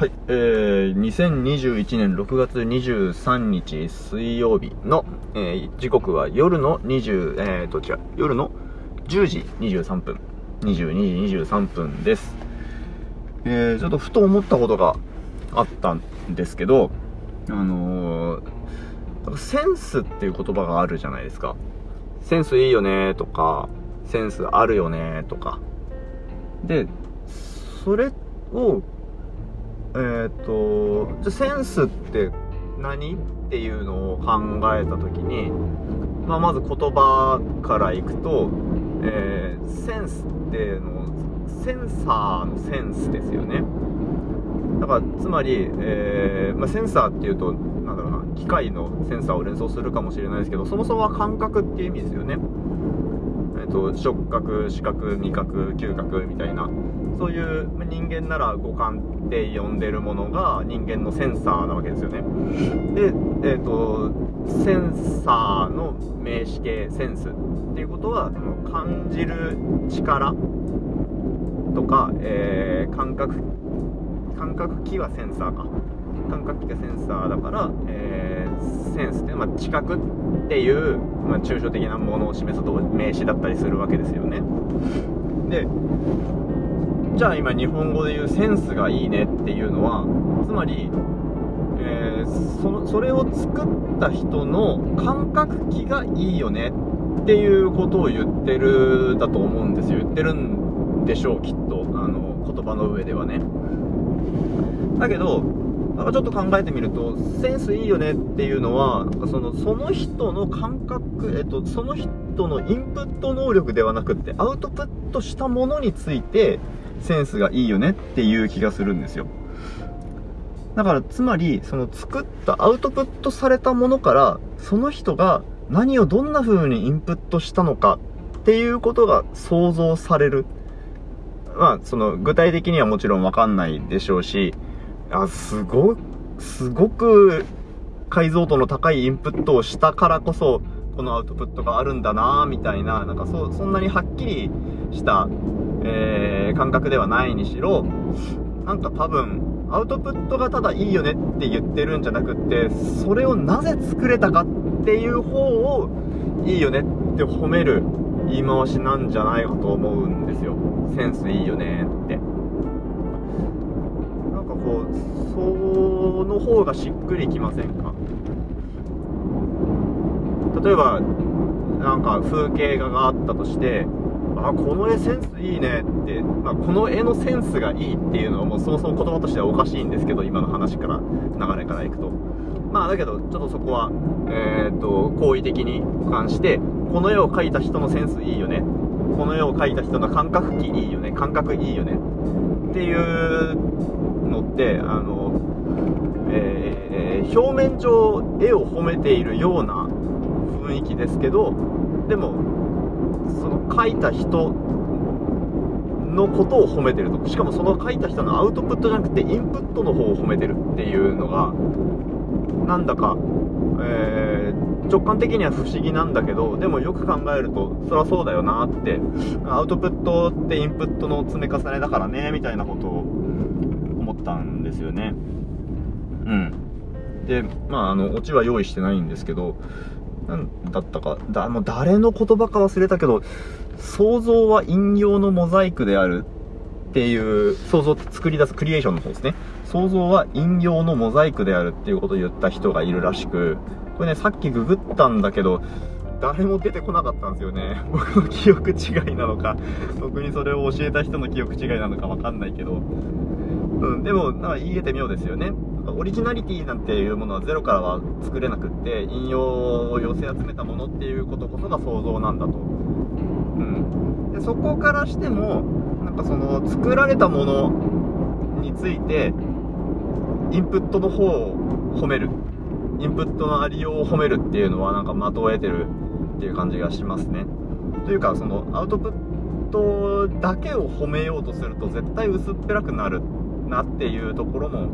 はい、えー、2021年6月23日水曜日の、えー、時刻は夜の20、えーと、違う、夜の10時23分、22時23分です。えー、ちょっとふと思ったことがあったんですけど、あのー、センスっていう言葉があるじゃないですか。センスいいよねとか、センスあるよねとか。で、それをえっ、とじゃセンスって何っていうのを考えた時に、まあ、まず言葉からいくと、えー、センスってのセンサーのセンスですよね。だからつまり、えー、まあ、センサーっていうとなんだろうな機械のセンサーを連想するかもしれないですけどそもそもは感覚っていう意味ですよね。えーと、触覚視覚味覚嗅覚みたいなそういう人間なら五感って呼んでるものが人間のセンサーなわけですよね。で、えーと、センサーの名詞形センスっていうことは感じる力とか、えー、感覚感覚器はセンサーか。感覚器がセンサーだから、えー、センスっていうのは知覚っていう、まあ、抽象的なものを示す名詞だったりするわけですよね。でじゃあ今日本語で言うセンスがいいねっていうのはつまり、えー、そのそれを作った人の感覚器がいいよねっていうことを言ってるだと思うんですよ。言ってるんでしょうきっと。あの言葉の上ではね。だけどなんかちょっと考えてみると、センスいいよねっていうのは、そのその人の感覚、えっと、その人のインプット能力ではなくって、アウトプットしたものについて、センスがいいよねっていう気がするんですよ。だから、つまり、その作ったアウトプットされたものから、その人が何をどんな風にインプットしたのかっていうことが想像される。まあ、その具体的にはもちろんわかんないでしょうし、あ、すご、すごく解像度の高いインプットをしたからこそ、このアウトプットがあるんだなみたいな、なんかそ、そんなにはっきりした、えー、感覚ではないにしろ、なんか多分、アウトプットがただいいよねって言ってるんじゃなくって、それをなぜ作れたかっていう方を、いいよねって褒める言い回しなんじゃないかと思うんですよ。センスいいよねって。こうその方がしっくりきませんか？例えばなんか風景画があったとしてあこの絵センスいいねって、まあ、この絵のセンスがいいっていうのはもうそもそも言葉としてはおかしいんですけど今の話から流れからいくと。まあだけどちょっとそこはえー、っと好意的に俯瞰してこの絵を描いた人のセンスいいよね。この絵を描いた人の感覚器いいよね。感覚いいよね。っていうってあの、えー、表面上絵を褒めているような雰囲気ですけどでもその描いた人のことを褒めてるとしかもその書いた人のアウトプットじゃなくてインプットの方を褒めてるっていうのがなんだか、えー、直感的には不思議なんだけどでもよく考えるとそりゃそうだよなってアウトプットってインプットの積み重ねだからねみたいなことを思ったんですよね。うん。でまああのオチは用意してないんですけど何だったかだもう誰の言葉か忘れたけど想像は引用のモザイクであるっていう想像作り出すクリエーションの方ですね。想像は引用のモザイクであるっていうことを言った人がいるらしくこれねさっきググったんだけど誰も出てこなかったんですよね。僕の記憶違いなのか僕にそれを教えた人の記憶違いなのかわかんないけど。うん、でも、なんか言えて妙ですよね。オリジナリティなんていうものはゼロからは作れなくって、引用を寄せ集めたものっていうことこそが想像なんだと。うん。で、そこからしても、なんかその、作られたものについて、インプットの方を褒める。インプットのありようを褒めるっていうのは、なんか的を得てるっていう感じがしますね。というか、その、アウトプットだけを褒めようとすると絶対薄っぺらくなるなっていうところも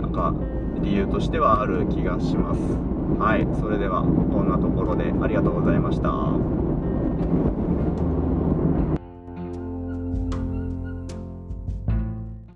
なんか理由としてはある気がします。はいそれではこんなところでありがとうございました。